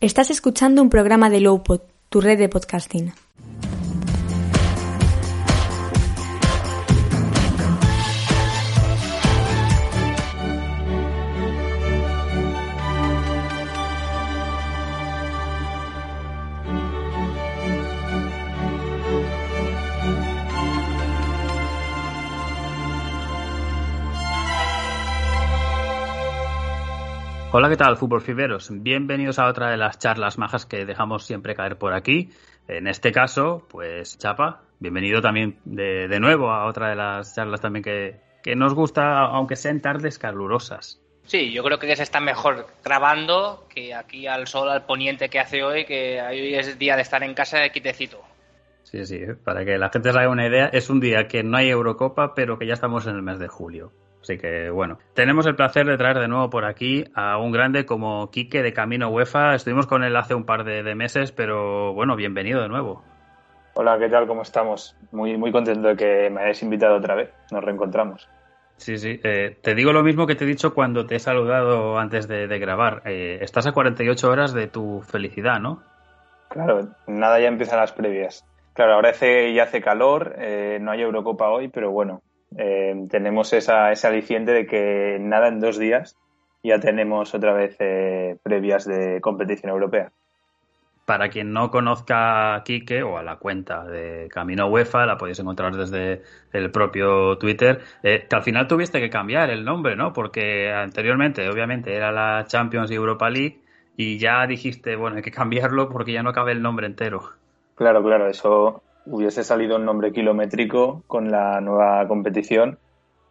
Estás escuchando un programa de Lowpod, tu red de podcasting. Hola, ¿qué tal, fútbol fiberos? Bienvenidos a otra de las charlas majas que dejamos siempre caer por aquí. En este caso, pues Chapa, bienvenido también de, de nuevo a otra de las charlas también que, que nos gusta, aunque sean tardes calurosas. Sí, yo creo que se está mejor grabando que aquí al sol, al poniente que hace hoy, que hoy es día de estar en casa de quitecito. Sí, sí, para que la gente se haga una idea, es un día que no hay Eurocopa, pero que ya estamos en el mes de julio. Así que bueno, tenemos el placer de traer de nuevo por aquí a un grande como Quique de Camino UEFA. Estuvimos con él hace un par de, de meses, pero bueno, bienvenido de nuevo. Hola, ¿qué tal? ¿Cómo estamos? Muy, muy contento de que me hayáis invitado otra vez. Nos reencontramos. Sí, sí. Eh, te digo lo mismo que te he dicho cuando te he saludado antes de, de grabar. Eh, estás a 48 horas de tu felicidad, ¿no? Claro, nada ya empiezan las previas. Claro, ahora hace, ya hace calor, eh, no hay Eurocopa hoy, pero bueno, eh, tenemos esa, ese aliciente de que nada en dos días ya tenemos otra vez eh, previas de competición europea. Para quien no conozca a Quique o a la cuenta de Camino UEFA, la podéis encontrar desde el propio Twitter, eh, que al final tuviste que cambiar el nombre, ¿no? Porque anteriormente, obviamente, era la Champions y Europa League y ya dijiste, bueno, hay que cambiarlo porque ya no cabe el nombre entero. Claro, claro, eso hubiese salido un nombre kilométrico con la nueva competición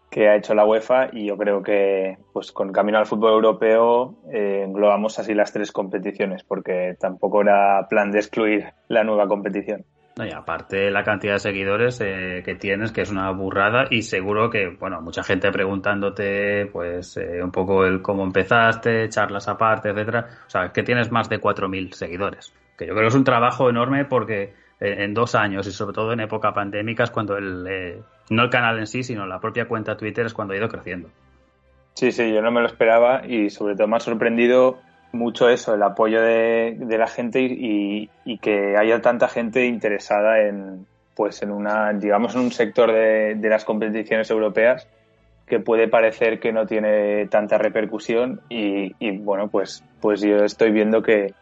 que ha hecho la UEFA y yo creo que pues con camino al fútbol europeo eh, englobamos así las tres competiciones porque tampoco era plan de excluir la nueva competición. Y aparte la cantidad de seguidores eh, que tienes, que es una burrada, y seguro que, bueno, mucha gente preguntándote, pues, eh, un poco el cómo empezaste, charlas aparte, etcétera. O sea, que tienes más de 4.000 seguidores. Que yo creo que es un trabajo enorme porque en dos años y sobre todo en época pandémica es cuando el, eh, no el canal en sí, sino la propia cuenta Twitter es cuando ha ido creciendo. Sí, sí, yo no me lo esperaba y sobre todo me ha sorprendido mucho eso, el apoyo de, la gente y, y, que haya tanta gente interesada en, pues en una, digamos, en un sector de, las competiciones europeas que puede parecer que no tiene tanta repercusión y, y bueno, pues, pues yo estoy viendo que,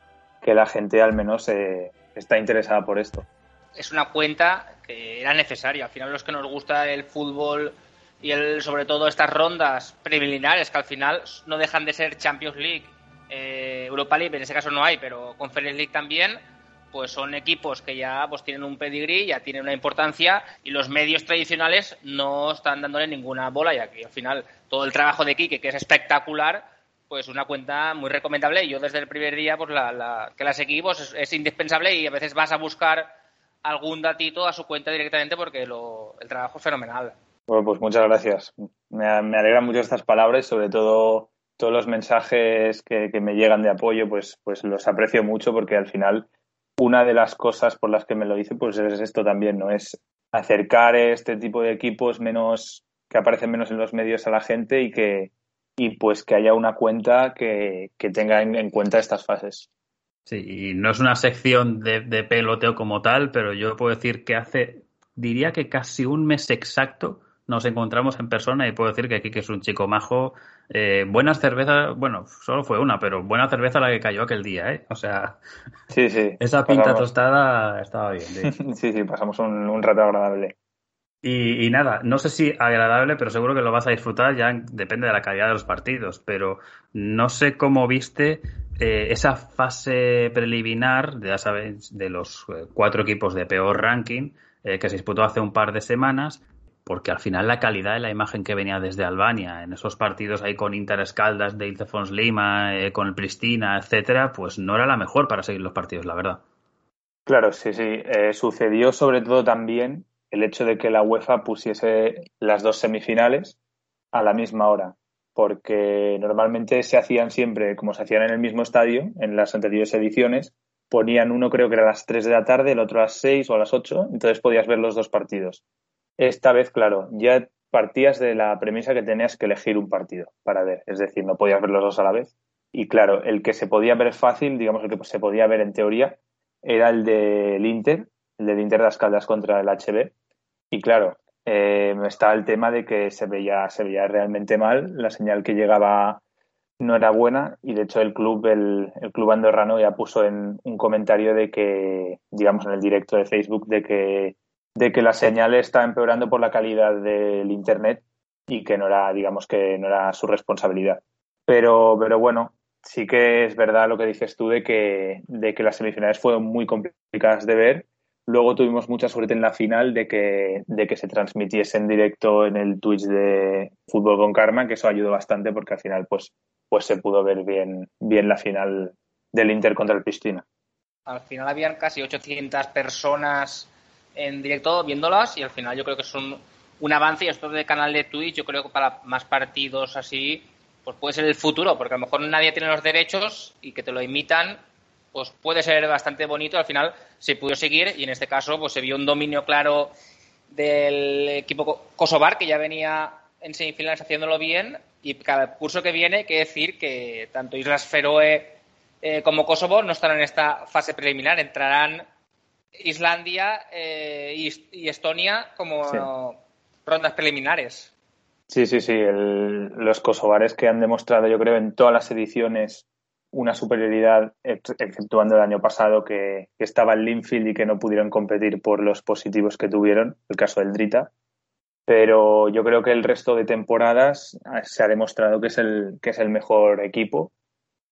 que la gente al menos eh, está interesada por esto. Es una cuenta que era necesaria. Al final los que nos gusta el fútbol y sobre todo estas rondas preliminares que al final no dejan de ser Champions League, eh, Europa League, en ese caso no hay, pero Conference League también, pues son equipos que ya pues tienen un pedigrí, ya tienen una importancia y los medios tradicionales no están dándole ninguna bola y aquí al final todo el trabajo de Quique, que es espectacular, pues una cuenta muy recomendable. Yo desde el primer día pues la, la que la seguí pues es, indispensable y a veces vas a buscar algún datito a su cuenta directamente porque lo, el trabajo es fenomenal. Bueno, pues muchas gracias. Me, me alegran mucho estas palabras, sobre todo todos los mensajes que, que, me llegan de apoyo, pues, pues los aprecio mucho porque al final una de las cosas por las que me lo hice pues es esto también, ¿no? Es acercar este tipo de equipos menos que aparecen menos en los medios a la gente y que, y pues que haya una cuenta que, que tenga en, en, cuenta estas fases. Sí, y no es una sección de, de, peloteo como tal, pero yo puedo decir que hace, diría que casi un mes exacto nos encontramos en persona y puedo decir que aquí que es un chico majo. Eh, buenas cervezas, bueno, solo fue una, pero buena cerveza la que cayó aquel día, ¿eh? O sea, sí, sí. esa pinta pasamos. tostada estaba bien. Sí, sí, sí pasamos un, un rato agradable. Y, nada, no sé si agradable, pero seguro que lo vas a disfrutar, ya depende de la calidad de los partidos, pero no sé cómo viste eh, esa fase preliminar, ya sabes, de los eh, cuatro equipos de peor ranking, eh, que se disputó hace un par de semanas. porque al final la calidad de la imagen que venía desde Albania, en esos partidos ahí con Inter Escaldas, de Ilcefons Lima, con el Pristina, etcétera, pues no era la mejor para seguir los partidos, la verdad. Claro, sí, sí. Sucedió sobre todo también el hecho de que la UEFA pusiese las dos semifinales a la misma hora, porque normalmente se hacían siempre, como se hacían en el mismo estadio, en las anteriores ediciones, ponían uno creo que era a las 3 de la tarde, el otro a las 6 o a las 8, entonces podías ver los dos partidos. Esta vez, claro, ya partías de la premisa que tenías que elegir un partido para ver, es decir, no podías ver los dos a la vez. Y claro, el que se podía ver fácil, digamos el que se podía ver en teoría, era el del Inter, el del Inter de las Caldas contra el HB. Y claro, eh, estaba el tema de que se veía, se veía realmente mal, la señal que llegaba no era buena y de hecho el club, el, el, club andorrano ya puso en un comentario de que, digamos en el directo de Facebook, de que, de que la señal está empeorando por la calidad del internet y que no era, digamos que no era su responsabilidad. Pero, pero bueno, sí que es verdad lo que dices tú de que, de que las semifinales fueron muy complicadas de ver. Luego tuvimos mucha suerte en la final de que, de que se transmitiese en directo en el Twitch de Fútbol con Karma, que eso ayudó bastante porque al final pues pues se pudo ver bien, bien la final del Inter contra el Piscina. Al final habían casi 800 personas en directo viéndolas y al final yo creo que es un, un avance y esto de canal de Twitch yo creo que para más partidos así pues puede ser el futuro porque a lo mejor nadie tiene los derechos y que te lo imitan pues puede ser bastante bonito al final se pudo seguir y en este caso pues se vio un dominio claro del equipo kosovar que ya venía en semifinales haciéndolo bien y cada curso que viene hay que decir que tanto Islas Feroe eh, como Kosovo no estarán en esta fase preliminar, entrarán Islandia eh, y, Estonia como rondas preliminares. Sí, sí, sí. los kosovares que han demostrado, yo creo, en todas las ediciones una superioridad, exceptuando el año pasado que, estaba en Linfield y que no pudieron competir por los positivos que tuvieron, el caso del Drita pero yo creo que el resto de temporadas ah, se ha demostrado que es el, que es el mejor equipo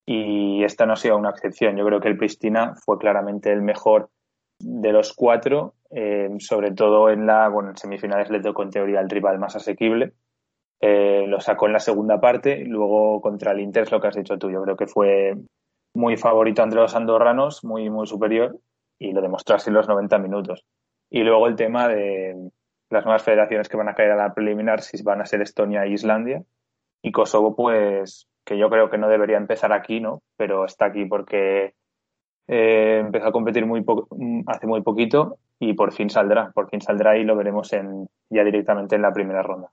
y esta no ha sido una excepción. Yo creo que el Pristina fue claramente el mejor de los cuatro, eh, sobre todo en la, bueno, en semifinales le tocó en teoría el rival más asequible. Eh, lo sacó en la segunda parte, luego contra el Inter es lo que has dicho tú. Yo creo que fue muy favorito entre los andorranos, muy, muy superior, y lo demostró así en los 90 minutos. Y luego el tema de, las nuevas federaciones que van a caer a la preliminar si van a ser Estonia e Islandia. Y Kosovo, pues, que yo creo que no debería empezar aquí, ¿no? Pero está aquí porque eh, empezó a competir muy hace muy poquito y por fin saldrá. Por fin saldrá y lo veremos en, ya directamente en la primera ronda.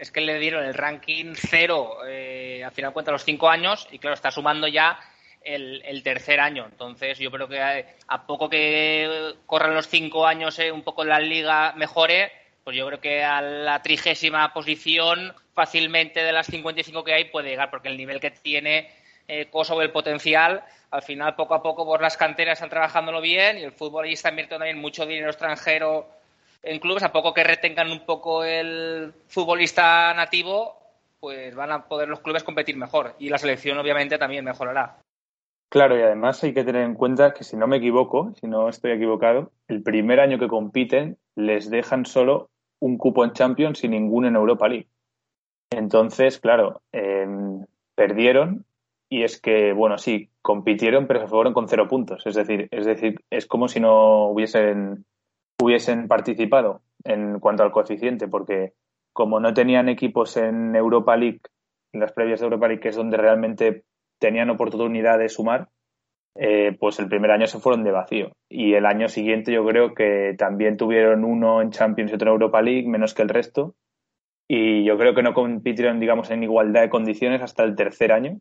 Es que le dieron el ranking cero, eh, al final cuenta los cinco años, y claro, está sumando ya el, tercer año. Entonces, yo creo que a, poco que corran los cinco años eh, un poco la liga mejore, pues yo creo que a la trigésima posición fácilmente de las 55 que hay puede llegar, porque el nivel que tiene eh, Kosovo, el potencial, al final poco a poco pues las canteras están trabajándolo bien y el fútbol ahí está invirtiendo también mucho dinero extranjero en clubes, a poco que retengan un poco el futbolista nativo, pues van a poder los clubes competir mejor y la selección obviamente también mejorará. Claro, y además hay que tener en cuenta que si no me equivoco, si no estoy equivocado, el primer año que compiten les dejan solo un cupo en Champions y ninguno en Europa League. Entonces, claro, em, perdieron y es que, bueno, sí, compitieron, pero se fueron con cero puntos. Es decir, es decir, es como si no hubiesen, hubiesen participado en cuanto al coeficiente, porque como no tenían equipos en Europa League, en las previas de Europa League, que es donde realmente tenían oportunidad de sumar, eh, pues el primer año se fueron de vacío. Y el año siguiente yo creo que también tuvieron uno en Champions y otro en Europa League, menos que el resto. Y yo creo que no compitieron, digamos, en igualdad de condiciones hasta el tercer año.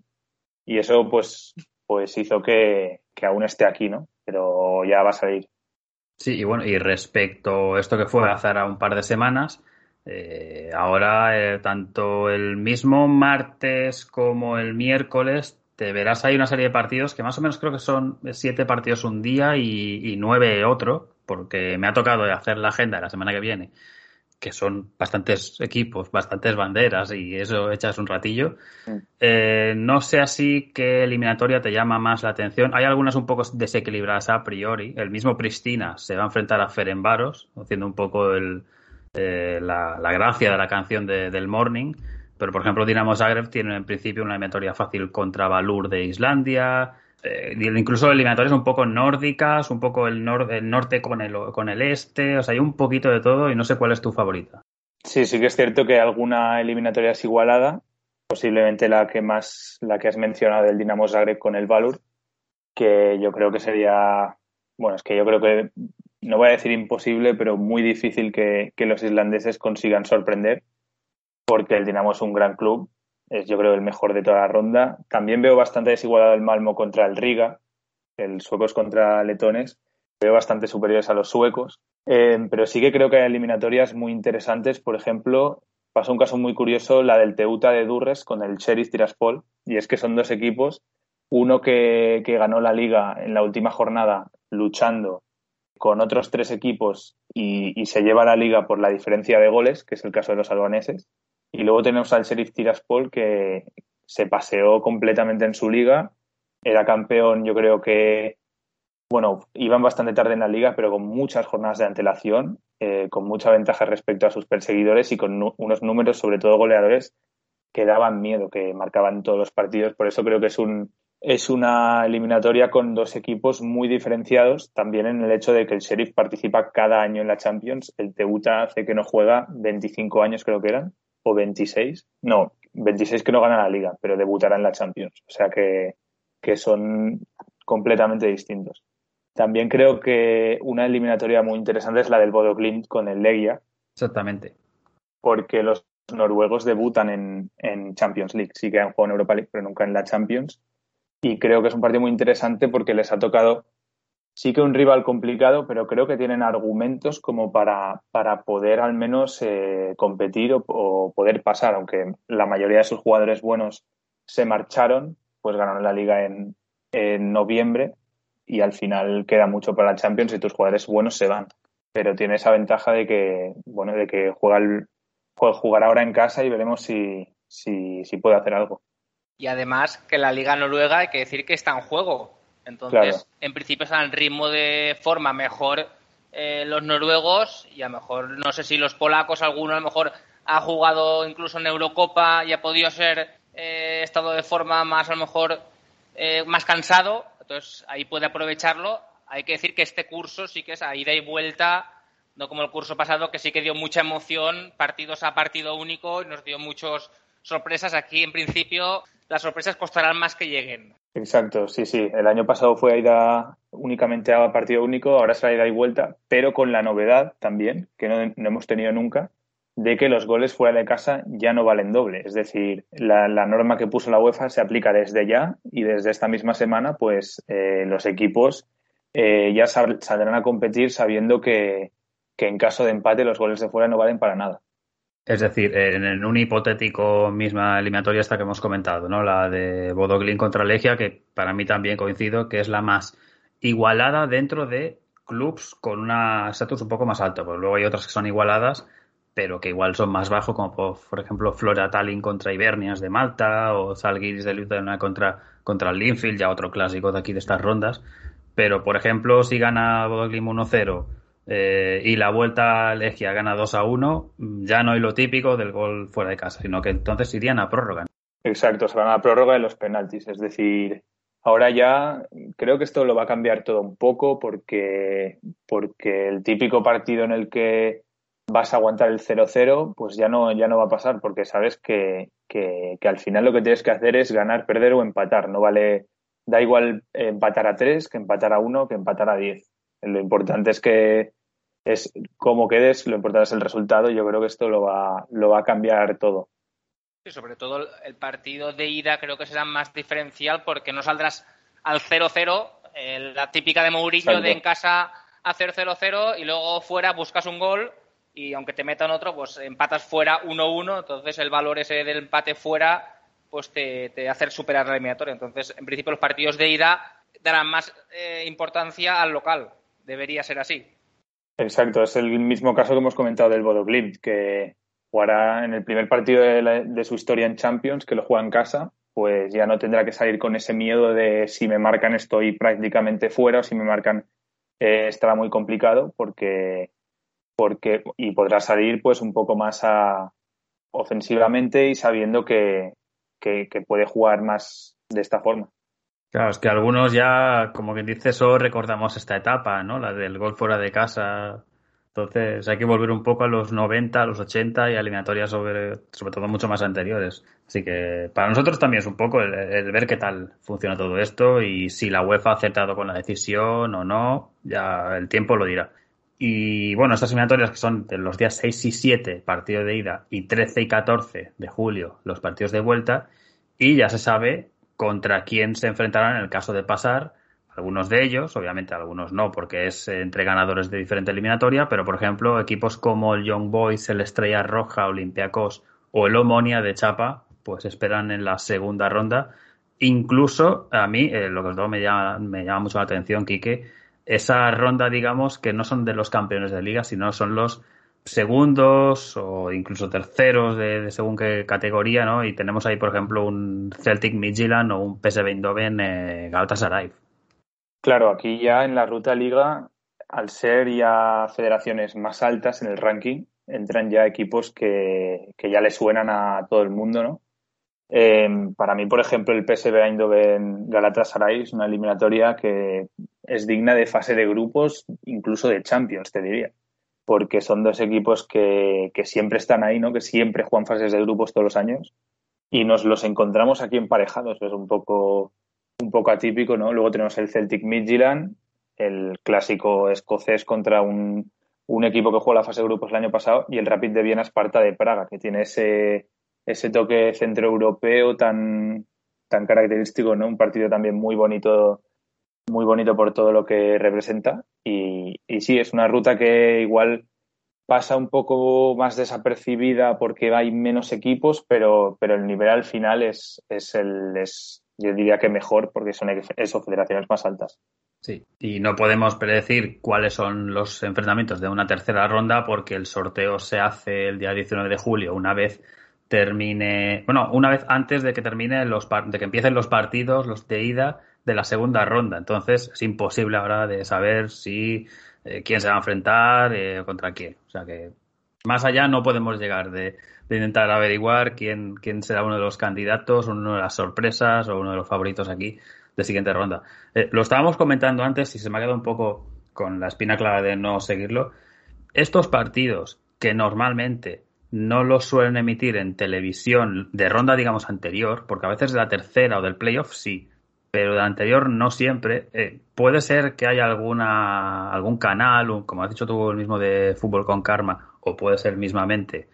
Y eso, pues, pues hizo que, aún esté aquí, ¿no? Pero ya va a salir. Sí, y bueno, y respecto a esto que fue hace un par de semanas, eh, ahora eh, tanto el mismo martes como el miércoles te verás ahí una serie de partidos que más o menos creo que son siete partidos un día y, nueve otro, porque me ha tocado hacer la agenda de la semana que viene, que son bastantes equipos, bastantes banderas y eso echas un ratillo. Eh, no sé así qué eliminatoria te llama más la atención. Hay algunas un poco desequilibradas a priori. El mismo Pristina se va a enfrentar a Ferenbaros, haciendo un poco el, eh, la, gracia de la canción del Morning. Pero, por ejemplo, Dinamo Zagreb tiene en principio una eliminatoria fácil contra Valur de Islandia. Eh, incluso eliminatorias un poco nórdicas, un poco el, norte con el, con el este. O sea, hay un poquito de todo y no sé cuál es tu favorita. Sí, sí que es cierto que alguna eliminatoria es igualada. Posiblemente la que más, la que has mencionado del Dinamo Zagreb con el Valur, que yo creo que sería, bueno, es que yo creo que no voy a decir imposible, pero muy difícil que, los islandeses consigan sorprender, porque el Dinamo es un gran club, es yo creo el mejor de toda la ronda. También veo bastante desigualado el Malmo contra el Riga, el suecos contra letones, veo bastante superiores a los suecos, eh, pero sí que creo que hay eliminatorias muy interesantes, por ejemplo, pasó un caso muy curioso, la del Teuta de Durres con el Sheriff Tiraspol, y es que son dos equipos, uno que, que ganó la liga en la última jornada luchando con otros tres equipos y, se lleva la liga por la diferencia de goles, que es el caso de los albaneses. Y luego tenemos al Sheriff Tiraspol que se paseó completamente en su liga. Era campeón, yo creo que, bueno, iban bastante tarde en la liga, pero con muchas jornadas de antelación, eh, con mucha ventaja respecto a sus perseguidores y con unos números, sobre todo goleadores, que daban miedo, que marcaban todos los partidos. Por eso creo que es un, es una eliminatoria con dos equipos muy diferenciados, también en el hecho de que el Sheriff participa cada año en la Champions, el Teuta hace que no juega 25 años creo que eran, o 26, no, 26 que no gana la liga, pero debutará en la Champions, o sea que, que son completamente distintos. También creo que una eliminatoria muy interesante es la del Bodo con el Legia. Exactamente. Porque los noruegos debutan en, en Champions League, sí que han jugado en Europa League, pero nunca en la Champions y creo que es un partido muy interesante porque les ha tocado sí que un rival complicado, pero creo que tienen argumentos como para, para poder al menos eh, competir o, poder pasar, aunque la mayoría de sus jugadores buenos se marcharon, pues ganaron la liga en, en noviembre y al final queda mucho para la Champions y tus jugadores buenos se van. Pero tiene esa ventaja de que, bueno, de que juega el, jugar ahora en casa y veremos si, si, si puede hacer algo y además que la Liga Noruega hay que decir que está en juego. Entonces, en principio están en ritmo de forma mejor eh, los noruegos y a lo mejor, no sé si los polacos, alguno a lo mejor ha jugado incluso en Eurocopa y ha podido ser eh, estado de forma más a lo mejor eh, más cansado, entonces ahí puede aprovecharlo. Hay que decir que este curso sí que es a ida y vuelta, no como el curso pasado que sí que dio mucha emoción, partidos a partido único y nos dio muchas sorpresas. Aquí en principio las sorpresas costarán más que lleguen. Exacto, sí, sí. El año pasado fue ida únicamente a partido único, ahora será ida y vuelta, pero con la novedad también, que no, hemos tenido nunca, de que los goles fuera de casa ya no valen doble. Es decir, la, norma que puso la UEFA se aplica desde ya y desde esta misma semana, pues eh, los equipos eh, ya saldrán a competir sabiendo que, que en caso de empate los goles de fuera no valen para nada. Es decir, en un hipotético misma eliminatoria esta que hemos comentado, ¿no? La de Bodoglin contra Legia, que para mí también coincido que es la más igualada dentro de clubs con una estatus un poco más alto. Pues luego hay otras que son igualadas, pero que igual son más bajos, como por, ejemplo Flora Tallinn contra Ibernias de Malta o Zalgiris de Lutena contra, contra el Linfield, ya otro clásico de aquí de estas rondas. Pero, por ejemplo, si gana Bodoglin 1-0 eh, y la vuelta Legia gana 2 a 1, ya no hay lo típico del gol fuera de casa, sino que entonces irían a prórroga. Exacto, se van a prórroga de los penaltis. Es decir, ahora ya creo que esto lo va a cambiar todo un poco porque, porque el típico partido en el que vas a aguantar el 0-0, pues ya no, ya no va a pasar porque sabes que, que, al final lo que tienes que hacer es ganar, perder o empatar. No vale, da igual empatar a 3 que empatar a 1 que empatar a 10. Lo importante es que es cómo quedes, lo importante es el resultado. Yo creo que esto lo va, lo va a cambiar todo. Sí, sobre todo el partido de ida creo que será más diferencial porque no saldrás al 0-0, la típica de Mourinho de en casa a 0-0-0 y luego fuera buscas un gol y aunque te metan otro, pues empatas fuera 1-1, entonces el valor ese del empate fuera pues te, te hace superar la eliminatoria. Entonces, en principio los partidos de ida darán más eh, importancia al local. Debería ser así. Exacto, es el mismo caso que hemos comentado del Bodo Glimt, que jugará en el primer partido de, su historia en Champions, que lo juega en casa, pues ya no tendrá que salir con ese miedo de si me marcan estoy prácticamente fuera o si me marcan eh, estará muy complicado porque, porque y podrá salir pues un poco más a, ofensivamente y sabiendo que, que, puede jugar más de esta forma. Claro, es que algunos ya, como quien dice, solo recordamos esta etapa, ¿no? La del gol fuera de casa. Entonces hay que volver un poco a los 90, a los 80 y a eliminatorias sobre, sobre todo mucho más anteriores. Así que para nosotros también es un poco el, ver qué tal funciona todo esto y si la UEFA ha acertado con la decisión o no, ya el tiempo lo dirá. Y bueno, estas eliminatorias que son los días 6 y 7, partido de ida, y 13 y 14 de julio, los partidos de vuelta, y ya se sabe contra quién se enfrentarán en el caso de pasar. Algunos de ellos, obviamente algunos no, porque es entre ganadores de diferente eliminatoria, pero por ejemplo, equipos como el Young Boys, el Estrella Roja, Olympiacos o el Omonia de Chapa, pues esperan en la segunda ronda. Incluso a mí, eh, lo que os digo me llama, me llama mucho la atención, Quique, esa ronda, digamos, que no son de los campeones de liga, sino son los segundos o incluso terceros de, según qué categoría, ¿no? Y tenemos ahí, por ejemplo, un Celtic Midtjylland o un PSV Eindhoven eh, Galatasaray. Claro, aquí ya en la ruta liga, al ser ya federaciones más altas en el ranking, entran ya equipos que, que ya le suenan a todo el mundo, ¿no? Em, para mí, por ejemplo, el PSV Eindhoven Galatasaray es una eliminatoria que es digna de fase de grupos, incluso de Champions, te diría. Porque son dos equipos que, que siempre están ahí, ¿no? Que siempre juegan fases de grupos todos los años. Y nos los encontramos aquí emparejados. Es un poco, un poco atípico, ¿no? Luego tenemos el Celtic Midtjylland, el clásico escocés contra un, un equipo que jugó la fase de grupos el año pasado, y el Rapid de Viena Esparta de Praga, que tiene ese ese toque centroeuropeo tan, tan característico, ¿no? Un partido también muy bonito, muy bonito por todo lo que representa. Y, sí, es una ruta que igual pasa un poco más desapercibida porque hay menos equipos, pero, pero el nivel al final es, es el, es, yo diría que mejor porque son eso, federaciones más altas. Sí, y no podemos predecir cuáles son los enfrentamientos de una tercera ronda porque el sorteo se hace el día 19 de julio, una vez termine, bueno, una vez antes de que termine los de que empiecen los partidos, los de ida de la segunda ronda. Entonces es imposible ahora de saber si eh, quién se va a enfrentar eh, contra quién. O sea que más allá no podemos llegar de, intentar averiguar quién, quién será uno de los candidatos, una de las sorpresas o uno de los favoritos aquí de siguiente ronda. Eh, lo estábamos comentando antes y se me ha quedado un poco con la espina clara de no seguirlo. Estos partidos que normalmente no lo suelen emitir en televisión de ronda, digamos, anterior, porque a veces de la tercera o del playoff sí, pero de anterior no siempre. Eh, puede ser que haya alguna, algún canal, como has dicho tú el mismo de Fútbol con Karma, o puede ser mismamente,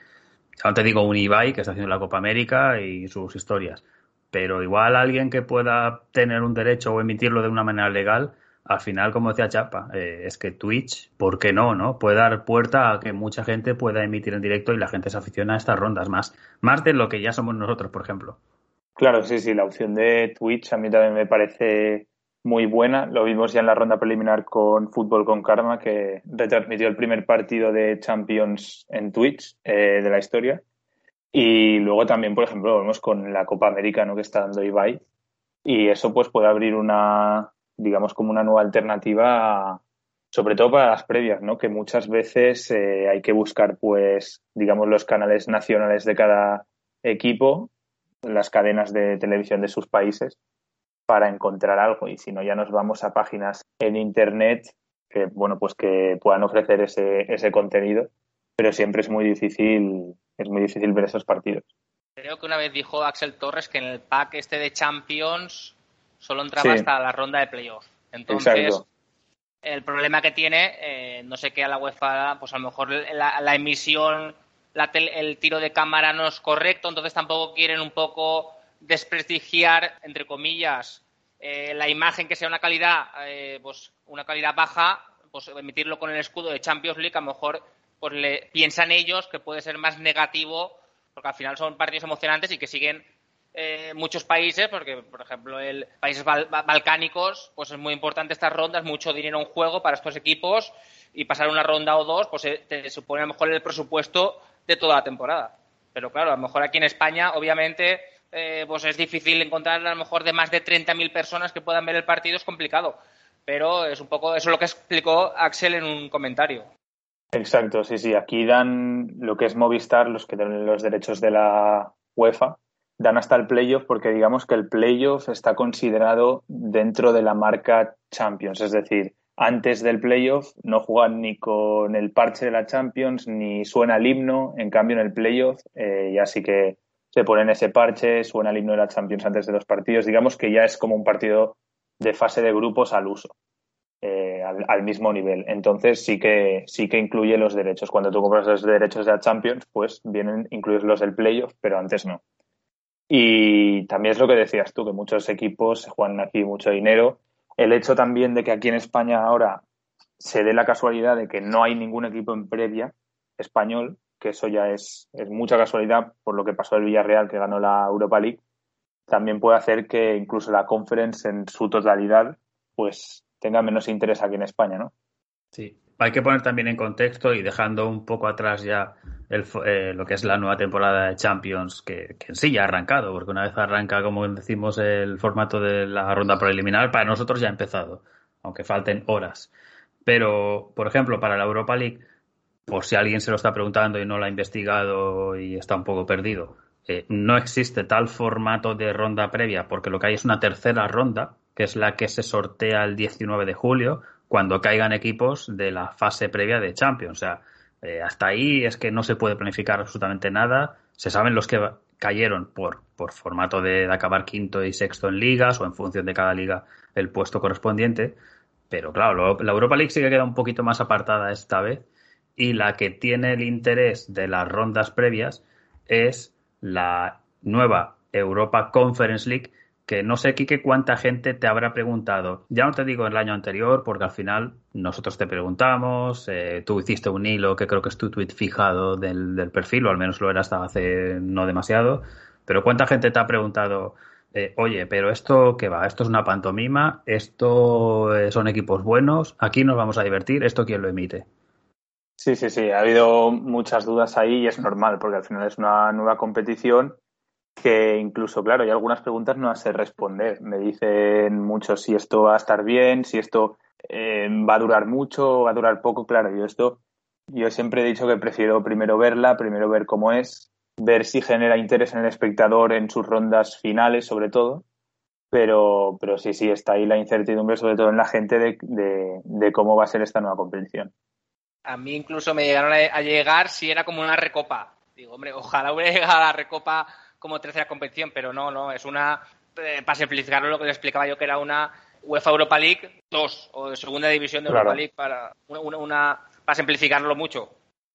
ya te digo un Ibai que está haciendo la Copa América y sus historias, pero igual alguien que pueda tener un derecho o emitirlo de una manera legal, al final, como decía Chapa, eh, es que Twitch, ¿por qué no, no? Puede dar puerta a que mucha gente pueda emitir en directo y la gente se aficiona a estas rondas más, más de lo que ya somos nosotros, por ejemplo. Claro, sí, sí, la opción de Twitch a mí también me parece muy buena. Lo vimos ya en la ronda preliminar con Fútbol con Karma, que retransmitió el primer partido de Champions en Twitch eh, de la historia. Y luego también, por ejemplo, lo vemos con la Copa América ¿no? que está dando Ibai. Y eso pues puede abrir una, digamos, como una nueva alternativa, sobre todo para las previas, ¿no? Que muchas veces eh, hay que buscar, pues, digamos, los canales nacionales de cada equipo, las cadenas de televisión de sus países, para encontrar algo. Y si no, ya nos vamos a páginas en Internet que, bueno, pues que puedan ofrecer ese, ese contenido, pero siempre es muy difícil, es muy difícil ver esos partidos. Creo que una vez dijo Axel Torres que en el pack este de Champions solo entraba hasta la ronda de playoff. Entonces, el problema que tiene, eh, no sé qué a la UEFA, pues a lo mejor la, emisión, el tiro de cámara no es correcto, entonces tampoco quieren un poco desprestigiar, entre comillas, eh, la imagen que sea una calidad, eh, pues una calidad baja, pues emitirlo con el escudo de Champions League, a lo mejor pues le piensan ellos que puede ser más negativo, porque al final son partidos emocionantes y que siguen eh, muchos países, porque por ejemplo el países balcánicos, pues es muy importante estas rondas, mucho dinero en juego para estos equipos y pasar una ronda o dos, pues eh, te supone a lo mejor el presupuesto de toda la temporada. Pero claro, a lo mejor aquí en España, obviamente, eh, pues es difícil encontrar a lo mejor de más de 30.000 personas que puedan ver el partido, es complicado. Pero es un poco, eso es lo que explicó Axel en un comentario. Exacto, sí, sí. Aquí dan lo que es Movistar, los que tienen los derechos de la UEFA, dan hasta el playoff porque digamos que el playoff está considerado dentro de la marca Champions, es decir, antes del playoff no juegan ni con el parche de la Champions ni suena el himno, en cambio en el playoff eh, ya sí que se ponen ese parche, suena el himno de la Champions antes de los partidos, digamos que ya es como un partido de fase de grupos al uso. Eh, al, mismo nivel. Entonces sí que sí que incluye los derechos. Cuando tú compras los derechos de la Champions, pues vienen incluidos los del playoff, pero antes no. Y también es lo que decías tú, que muchos equipos se juegan aquí mucho dinero. El hecho también de que aquí en España ahora se dé la casualidad de que no hay ningún equipo en previa español, que eso ya es, mucha casualidad por lo que pasó el Villarreal que ganó la Europa League, también puede hacer que incluso la conference en su totalidad pues tenga menos interés aquí en España, ¿no? Sí, hay que poner también en contexto y dejando un poco atrás ya eh, lo que es la nueva temporada de Champions, que, en sí ya ha arrancado, porque una vez arranca, como decimos, el formato de la ronda preliminar, para nosotros ya ha empezado, aunque falten horas. Pero, por ejemplo, para la Europa League, por si alguien se lo está preguntando y no lo ha investigado y está un poco perdido, eh, no existe tal formato de ronda previa, porque lo que hay es una tercera ronda, que es la que se sortea el 19 de julio, cuando caigan equipos de la fase previa de Champions. O sea, eh, hasta ahí es que no se puede planificar absolutamente nada. Se saben los que cayeron por, por formato de, acabar quinto y sexto en ligas o en función de cada liga el puesto correspondiente. Pero claro, la Europa League sí que queda un poquito más apartada esta vez. Y la que tiene el interés de las rondas previas es la nueva Europa Conference League, que no sé, Quique, cuánta gente te habrá preguntado. Ya no te digo el año anterior, porque al final nosotros te preguntamos, eh, tú hiciste un hilo que creo que es tu tweet fijado del, perfil, o al menos lo era hasta hace no demasiado, pero cuánta gente te ha preguntado, eh, oye, pero esto qué va, esto es una pantomima, esto eh, son equipos buenos, aquí nos vamos a divertir, esto quién lo emite. Sí, sí, sí, ha habido muchas dudas ahí y es normal, porque al final es una nueva competición que incluso, claro, hay algunas preguntas no sé responder. Me dicen mucho si esto va a estar bien, si esto eh, va a durar mucho, va a durar poco. Claro, yo esto, yo siempre he dicho que prefiero primero verla, primero ver cómo es, ver si genera interés en el espectador en sus rondas finales, sobre todo. Pero, pero sí, sí, está ahí la incertidumbre, sobre todo en la gente, de, de, cómo va a ser esta nueva competición. A mí incluso me llegaron a llegar si era como una recopa. Digo, hombre, ojalá hubiera llegado a la recopa como tercera competición, pero no, no, es una, eh, para simplificarlo lo que le explicaba yo, que era una UEFA Europa League 2 o de segunda división de Europa League para, una, para simplificarlo mucho.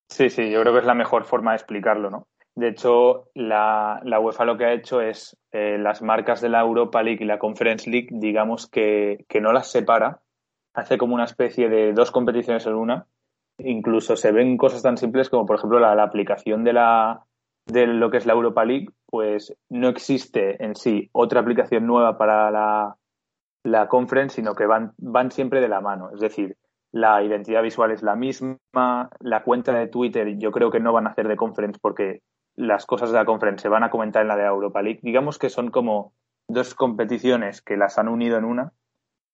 Sí, sí, yo creo que es la mejor forma de explicarlo, ¿no? De hecho, la, la UEFA lo que ha hecho es eh, las marcas de la Europa League y la Conference League, digamos que, que no las separa, hace como una especie de dos competiciones en una. Incluso se ven cosas tan simples como, por ejemplo, la, la aplicación de la, de lo que es la Europa League, pues no existe en sí otra aplicación nueva para la, la conference, sino que van, van siempre de la mano. Es decir, la identidad visual es la misma, la cuenta de Twitter yo creo que no van a hacer de conference porque las cosas de la conference se van a comentar en la de Europa League. Digamos que son como dos competiciones que las han unido en una,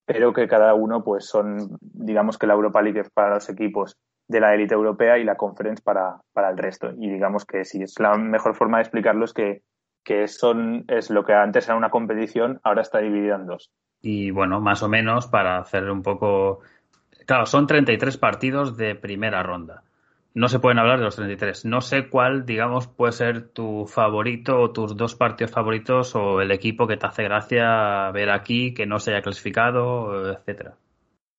pero que cada uno pues son, digamos que la Europa League es para los equipos de la élite europea y la conference para, para el resto. Y digamos que si es la mejor forma de explicarlo es que, que son, es lo que antes era una competición, ahora está dividida en dos. Y bueno, más o menos para hacer un poco... Claro, son 33 partidos de primera ronda. No se pueden hablar de los 33. No sé cuál, digamos, puede ser tu favorito o tus dos partidos favoritos o el equipo que te hace gracia ver aquí, que no se haya clasificado, etcétera.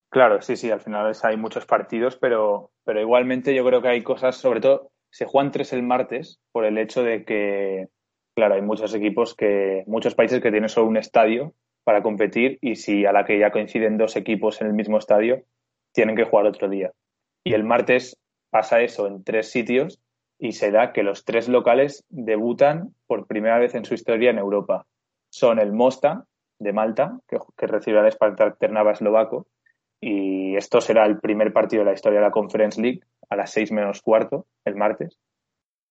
Claro, sí, sí, al final hay muchos partidos, pero, pero igualmente yo creo que hay cosas, sobre todo, se juegan tres el martes por el hecho de que, claro, hay muchos equipos que, muchos países que tienen solo un estadio para competir y si a la que ya coinciden dos equipos en el mismo estadio, tienen que jugar otro día. Y el martes pasa eso en tres sitios y se da que los tres locales debutan por primera vez en su historia en Europa. Son el Mosta de Malta, que, que recibe al Spartak Ternava eslovaco, y esto será el primer partido de la historia de la Conference League a las seis menos cuarto, el martes.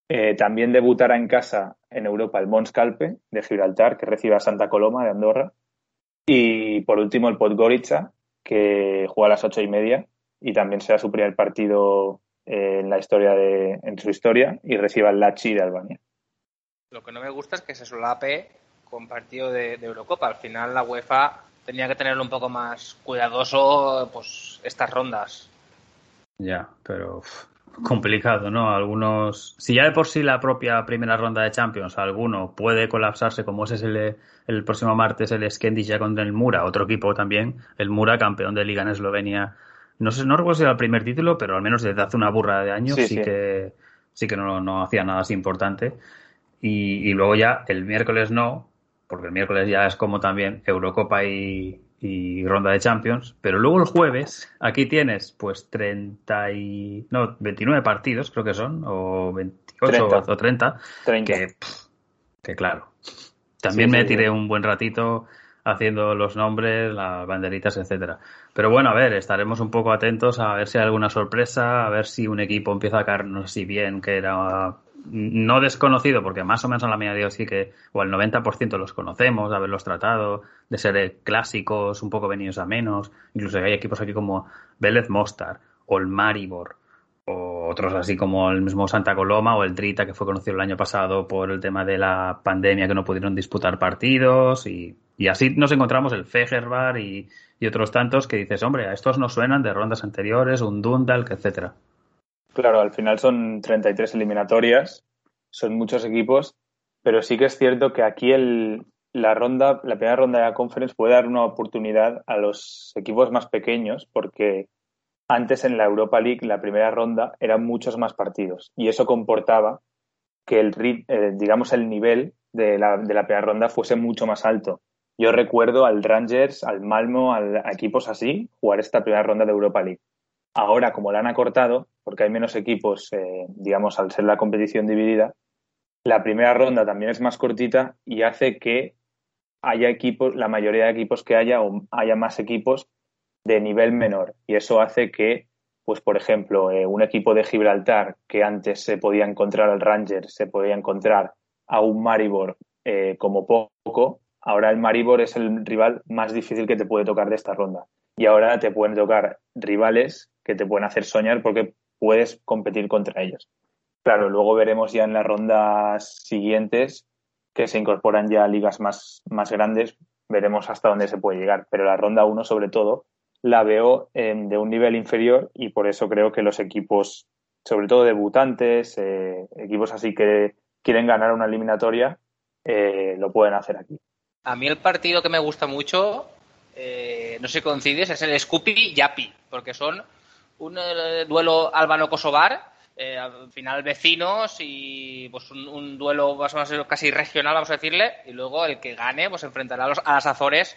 Eh, también debutará en casa en Europa el Mons Calpe de Gibraltar, que recibe a Santa Coloma de Andorra. Y por último el Podgorica, que juega a las ocho y media y también será su primer partido eh, en la historia de, en su historia y reciba el Lachi de Albania. Lo que no me gusta es que se solape con partido de, Eurocopa. Al final la UEFA tenía que tenerlo un poco más cuidadoso, pues estas rondas. Ya, pero complicado, ¿no? Algunos, si ya de por sí la propia primera ronda de Champions, alguno puede colapsarse, como ese es el, el próximo martes el ya contra el Mura, otro equipo también, el Mura, campeón de Liga en Eslovenia. No sé, no recuerdo si era el primer título, pero al menos desde hace una burra de años sí, que sí que no, no hacía nada así importante. Y, y, luego ya el miércoles no, porque el miércoles ya es como también Eurocopa y, y ronda de Champions, pero luego el jueves aquí tienes pues 30 y no, 29 partidos creo que son o 28 o 30, Que, que claro. También me tiré un buen ratito haciendo los nombres, las banderitas, etcétera. Pero bueno, a ver, estaremos un poco atentos a ver si hay alguna sorpresa, a ver si un equipo empieza a caernos así bien, que era no desconocido, porque más o menos a la media sí que, o el 90% los conocemos, de haberlos tratado, de ser clásicos, un poco venidos a menos. Incluso hay equipos aquí como Vélez Mostar o el Maribor o otros así como el mismo Santa Coloma o el Drita que fue conocido el año pasado por el tema de la pandemia que no pudieron disputar partidos y, así nos encontramos el Fegerbar y, y, otros tantos que dices, hombre, a estos no suenan de rondas anteriores, un Dundalk, etcétera. Claro, al final son 33 eliminatorias, son muchos equipos, pero sí que es cierto que aquí el, la ronda, la primera ronda de la conference puede dar una oportunidad a los equipos más pequeños porque antes en la Europa League la primera ronda eran muchos más partidos y eso comportaba que el eh, digamos el nivel de la, de la primera ronda fuese mucho más alto. Yo recuerdo al Rangers, al Malmo, a equipos así jugar esta primera ronda de Europa League. Ahora, como la han acortado, porque hay menos equipos, eh, digamos, al ser la competición dividida, la primera ronda también es más cortita y hace que haya equipos, la mayoría de equipos que haya o haya más equipos de nivel menor. Y eso hace que, pues por ejemplo, eh, un equipo de Gibraltar que antes se podía encontrar al Ranger, se podía encontrar a un Maribor eh, como poco, ahora el Maribor es el rival más difícil que te puede tocar de esta ronda. Y ahora te pueden tocar rivales que te pueden hacer soñar porque puedes competir contra ellos. Claro, luego veremos ya en las rondas siguientes que se incorporan ya ligas más, más grandes, veremos hasta dónde se puede llegar. Pero la ronda 1, sobre todo, la veo de un nivel inferior y por eso creo que los equipos, sobre todo debutantes, eh, equipos así que quieren ganar una eliminatoria, eh, lo pueden hacer aquí. A mí el partido que me gusta mucho, eh, no sé si coincides, es el Scoopy Yapi, porque son un duelo albano-kosovar eh, al final vecinos y pues un, duelo más o menos casi regional, vamos a decirle, y luego el que gane pues enfrentará a, los, a las Azores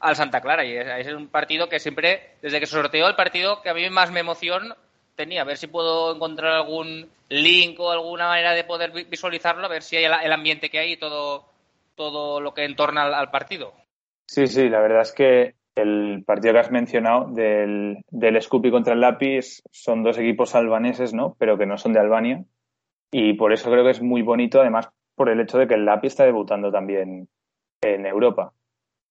al Santa Clara. Y es, es, un partido que siempre, desde que se sorteó el partido, que a mí más me emoción tenía, a ver si puedo encontrar algún link o alguna manera de poder visualizarlo, a ver si hay el, ambiente que hay y todo, todo lo que entorna al partido. Sí, sí, la verdad es que el partido que has mencionado del, del Scoopy contra el Lápiz son dos equipos albaneses, ¿no? Pero que no son de Albania. Y por eso creo que es muy bonito, además por el hecho de que el Lápiz está debutando también en Europa.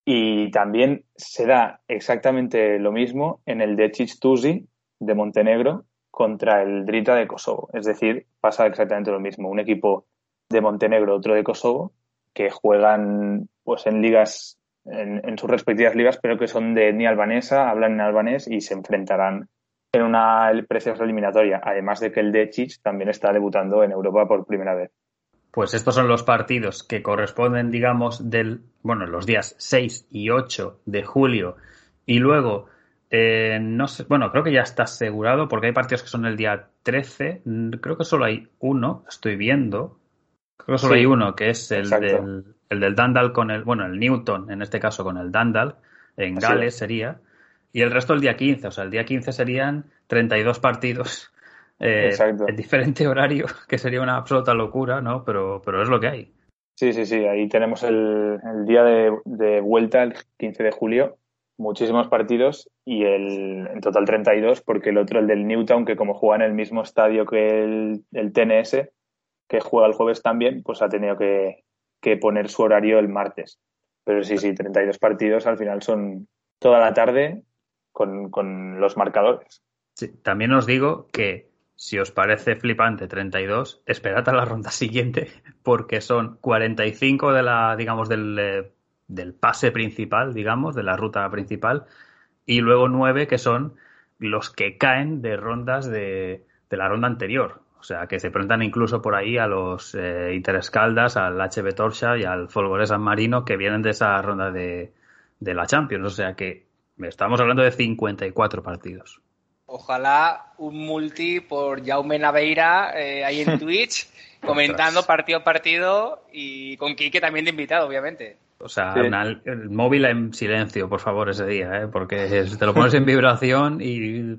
Y también se da exactamente lo mismo en el de Tuzi de Montenegro contra el Drita de Kosovo. Es decir, pasa exactamente lo mismo. Un equipo de Montenegro, otro de Kosovo, que juegan pues en ligas en, sus respectivas ligas, pero que son de etnia albanesa, hablan en albanés y se enfrentarán en una preciosa eliminatoria. Además de que el Decic también está debutando en Europa por primera vez. Pues estos son los partidos que corresponden, digamos, del, bueno, los días 6 y 8 de julio. Y luego, eh, no sé, bueno, creo que ya está asegurado porque hay partidos que son el día 13. Creo que solo hay uno, estoy viendo. Creo que solo hay uno, que es el del, el del Dandal con el, bueno, el Newton, en este caso con el Dandal, en Gales sería, y el resto el día 15, o sea, el día 15 serían 32 partidos eh, en diferente horario, que sería una absoluta locura, ¿no? Pero, pero es lo que hay. Sí, sí, sí, ahí tenemos el, día de, vuelta, el 15 de julio, muchísimos partidos y el, en total 32, porque el otro, el del Newtown, que como juega en el mismo estadio que el, el TNS, que juega el jueves también, pues ha tenido que, que poner su horario el martes. Pero sí, sí, 32 partidos al final son toda la tarde con, los marcadores. También os digo que si os parece flipante 32, esperad a la ronda siguiente, porque son 45 de la, digamos, del, eh, del pase principal, digamos, de la ruta principal, y luego 9 que son los que caen de rondas de, de la ronda anterior. O sea, que se presentan incluso por ahí a los eh, Interescaldas, al HB Torsha y al Folgore San Marino que vienen de esa ronda de, de la Champions. O sea que estamos hablando de 54 partidos. Ojalá un multi por Jaume Naveira eh, ahí en Twitch, comentando partido a partido y con Kike también de invitado, obviamente. O sea, el móvil en silencio, por favor, ese día, ¿eh? porque te lo pones en vibración y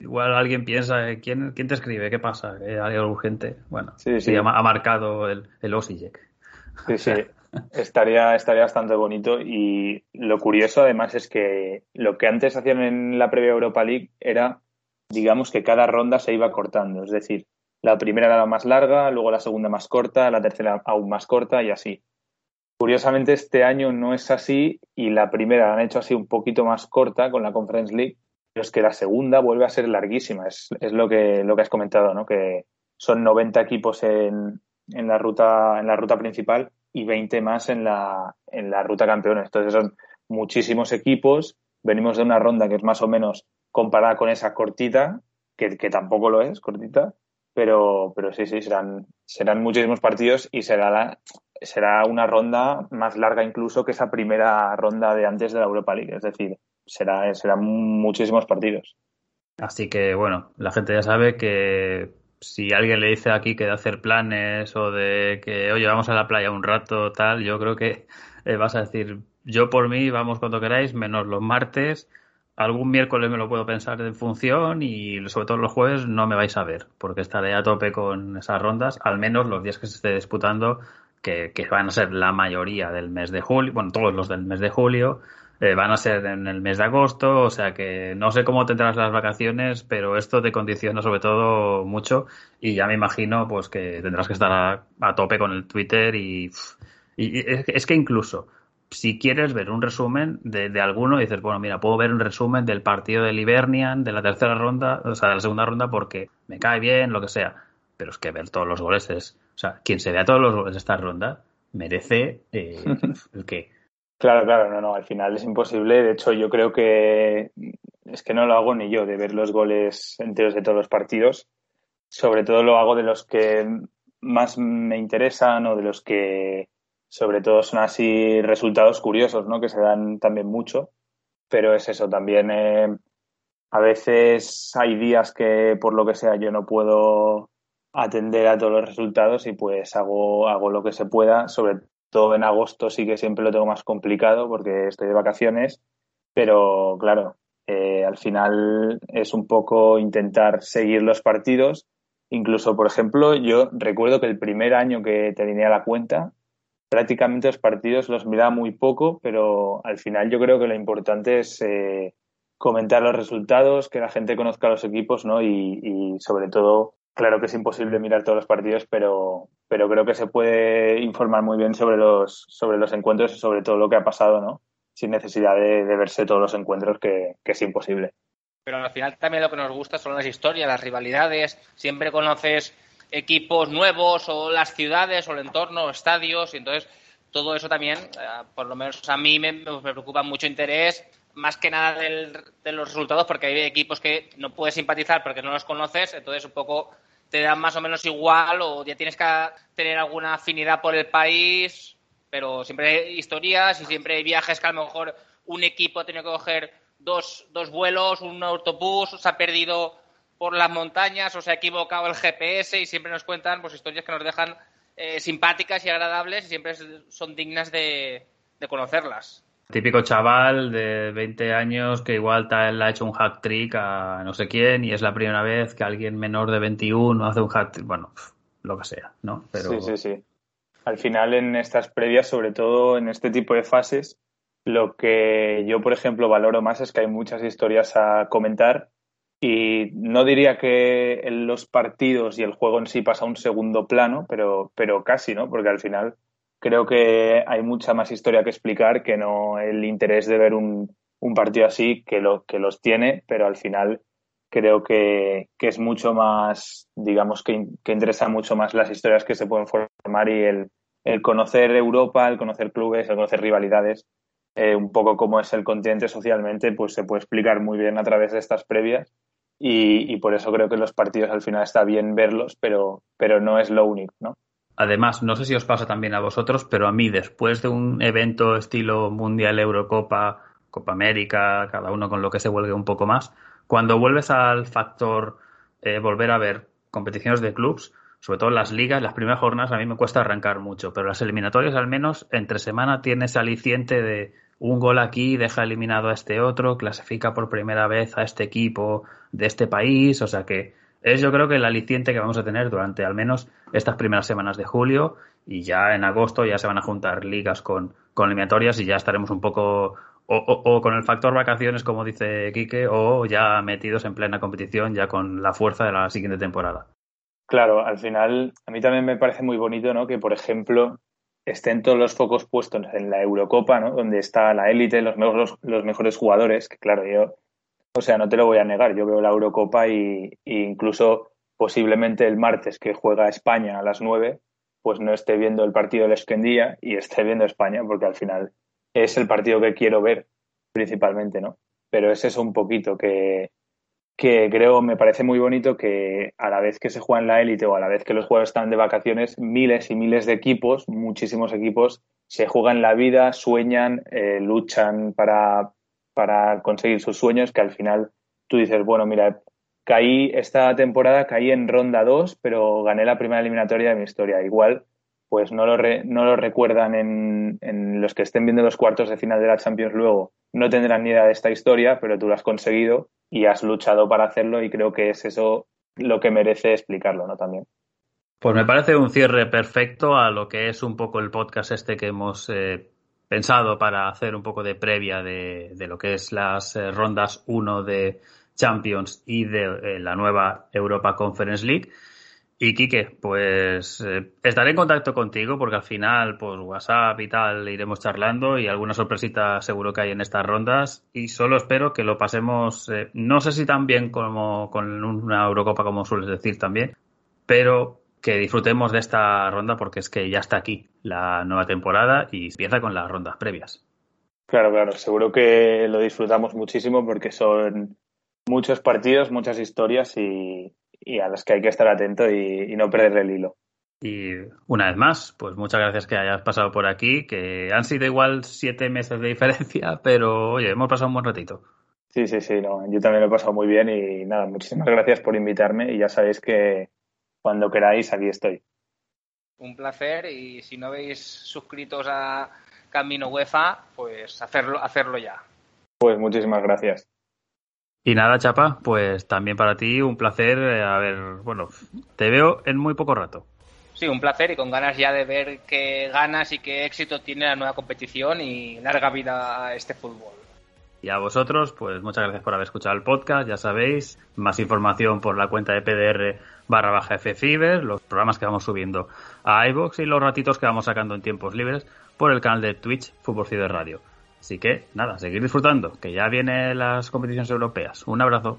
igual alguien piensa, eh, ¿quién, quién te escribe? ¿Qué pasa? ¿Hay algo urgente? Bueno, sí, Ha, marcado el, el Osijek. Sí, sí. Estaría, estaría bastante bonito y lo curioso además es que lo que antes hacían en la previa Europa League era digamos que cada ronda se iba cortando. Es decir, la primera era la más larga, luego la segunda más corta, la tercera aún más corta y así. Curiosamente, este año no es así y la primera la han hecho así un poquito más corta con la Conference League, pero es que la segunda vuelve a ser larguísima. Es, lo, que, lo que has comentado, ¿no? Que son 90 equipos en, en, la, ruta, en la ruta principal y 20 más en la, en la ruta campeones. Entonces son muchísimos equipos. Venimos de una ronda que es más o menos comparada con esa cortita, que, tampoco lo es, cortita, pero, pero sí, sí, serán, serán muchísimos partidos y será, la, será una ronda más larga incluso que esa primera ronda de antes de la Europa League. Es decir, será, serán muchísimos partidos. Así que, bueno, la gente ya sabe que si alguien le dice aquí que de hacer planes o de que, oye, vamos a la playa un rato, tal, yo creo que eh, vas a decir, yo por mí, vamos cuando queráis, menos los martes algún miércoles me lo puedo pensar en función y sobre todo los jueves no me vais a ver porque estaré a tope con esas rondas, al menos los días que se esté disputando, que, van a ser la mayoría del mes de julio, bueno, todos los del mes de julio, eh, van a ser en el mes de agosto, o sea que no sé cómo tendrás las vacaciones, pero esto te condiciona sobre todo mucho y ya me imagino pues que tendrás que estar a, tope con el Twitter y, y es que incluso si quieres ver un resumen de, de, alguno, dices, bueno, mira, puedo ver un resumen del partido del Ibernian, de la tercera ronda, o sea, de la segunda ronda, porque me cae bien, lo que sea. Pero es que ver todos los goles es. O sea, quien se vea todos los goles de esta ronda merece eh, el que. Claro, claro, no, no, al final es imposible. De hecho, yo creo que es que no lo hago ni yo de ver los goles enteros de todos los partidos. Sobre todo lo hago de los que más me interesan o de los que sobre todo son así resultados curiosos, ¿no? Que se dan también mucho, pero es eso, también eh, a veces hay días que por lo que sea yo no puedo atender a todos los resultados y pues hago, hago lo que se pueda, sobre todo en agosto sí que siempre lo tengo más complicado porque estoy de vacaciones, pero claro, eh, al final es un poco intentar seguir los partidos. Incluso, por ejemplo, yo recuerdo que el primer año que tenía la cuenta, prácticamente los partidos los miraba muy poco, pero al final yo creo que lo importante es eh, comentar los resultados, que la gente conozca los equipos, ¿no? Y, sobre todo, claro que es imposible mirar todos los partidos, pero, pero creo que se puede informar muy bien sobre los, sobre los encuentros y sobre todo lo que ha pasado, ¿no? Sin necesidad de, verse todos los encuentros, que, que es imposible. Pero al final también lo que nos gusta son las historias, las rivalidades. Siempre conoces equipos nuevos o las ciudades o el entorno, estadios, y entonces todo eso también, eh, por lo menos a mí me, preocupa mucho interés, más que nada de los resultados, porque hay equipos que no puedes simpatizar porque no los conoces, entonces un poco te dan más o menos igual o ya tienes que tener alguna afinidad por el país, pero siempre hay historias y siempre hay viajes que a lo mejor un equipo ha tenido que coger dos, dos vuelos, un autobús, se ha perdido por las montañas o se ha equivocado el GPS y siempre nos cuentan pues historias que nos dejan eh, simpáticas y agradables y siempre son dignas de, conocerlas. Típico chaval de 20 años que igual le ha hecho un hack trick a no sé quién y es la primera vez que alguien menor de 21 hace un hack trick, bueno, lo que sea, ¿no? Pero... Sí, sí, sí. Al final en estas previas, sobre todo en este tipo de fases, lo que yo, por ejemplo, valoro más es que hay muchas historias a comentar y no diría que en los partidos y el juego en sí pasa a un segundo plano, pero, pero casi, ¿no? Porque al final creo que hay mucha más historia que explicar que no el interés de ver un, un partido así, que, lo, que los tiene, pero al final creo que, es mucho más, digamos, que, que, interesa mucho más las historias que se pueden formar y el, el conocer Europa, el conocer clubes, el conocer rivalidades, eh, un poco como es el continente socialmente, pues se puede explicar muy bien a través de estas previas y, y, por eso creo que los partidos al final está bien verlos, pero, pero no es lo único, ¿no? Además, no sé si os pasa también a vosotros, pero a mí después de un evento estilo Mundial Eurocopa, Copa América, cada uno con lo que se vuelve un poco más, cuando vuelves al factor eh, volver a ver competiciones de clubs, sobre todo las ligas, las primeras jornadas a mí me cuesta arrancar mucho, pero las eliminatorias al menos entre semana tienes aliciente de un gol aquí, deja eliminado a este otro, clasifica por primera vez a este equipo de este país, o sea que es yo creo que el aliciente que vamos a tener durante al menos estas primeras semanas de julio y ya en agosto ya se van a juntar ligas con, con eliminatorias y ya estaremos un poco o, con el factor vacaciones, como dice Quique, o ya metidos en plena competición, ya con la fuerza de la siguiente temporada. Claro, al final, a mí también me parece muy bonito, ¿no? Que, por ejemplo, estén todos los focos puestos en la Eurocopa, ¿no? Donde está la élite, los, los, los mejores jugadores, que claro, yo, o sea, no te lo voy a negar, yo veo la Eurocopa y, y incluso posiblemente el martes que juega España a las 9, pues no esté viendo el partido del Esquendía y esté viendo España, porque al final es el partido que quiero ver principalmente, ¿no? Pero es eso un poquito que, que creo, me parece muy bonito que a la vez que se juega en la élite o a la vez que los jugadores están de vacaciones, miles y miles de equipos, muchísimos equipos, se juegan la vida, sueñan, eh, luchan para, para conseguir sus sueños, que al final tú dices, bueno, mira, caí esta temporada, caí en ronda 2, pero gané la primera eliminatoria de mi historia. Igual pues no lo, no lo recuerdan en, los que estén viendo los cuartos de final de la Champions luego, no tendrán ni idea de esta historia, pero tú lo has conseguido y has luchado para hacerlo y creo que es eso lo que merece explicarlo, ¿no? También. Pues me parece un cierre perfecto a lo que es un poco el podcast este que hemos eh, pensado para hacer un poco de previa de, lo que es las eh, rondas 1 de Champions y de eh, la nueva Europa Conference League. Y Quique, pues eh, estaré en contacto contigo porque al final, pues WhatsApp y tal, iremos charlando y alguna sorpresita seguro que hay en estas rondas. Y solo espero que lo pasemos, eh, no sé si tan bien como con una Eurocopa, como sueles decir también, pero que disfrutemos de esta ronda porque es que ya está aquí la nueva temporada y empieza con las rondas previas. Claro, claro, seguro que lo disfrutamos muchísimo porque son muchos partidos, muchas historias y, y a las que hay que estar atento y, no perder el hilo. Y una vez más, pues muchas gracias que hayas pasado por aquí, que han sido igual siete meses de diferencia, pero oye, hemos pasado un buen ratito. Sí, sí, sí, no, yo también lo he pasado muy bien y nada, muchísimas gracias por invitarme y ya sabéis que cuando queráis aquí estoy. Un placer y si no habéis suscritos a Camino UEFA, pues hacerlo, hacerlo ya. Pues muchísimas gracias. Y nada, Chapa, pues también para ti un placer. Eh, a ver, bueno, te veo en muy poco rato. Sí, un placer y con ganas ya de ver qué ganas y qué éxito tiene la nueva competición y larga vida a este fútbol. Y a vosotros, pues muchas gracias por haber escuchado el podcast, ya sabéis, más información por la cuenta de PDR barra baja FFiber, los programas que vamos subiendo a iVoox y los ratitos que vamos sacando en tiempos libres por el canal de Twitch Fútbol Ciber Radio. Así que nada, seguir disfrutando, que ya vienen las competiciones europeas. Un abrazo.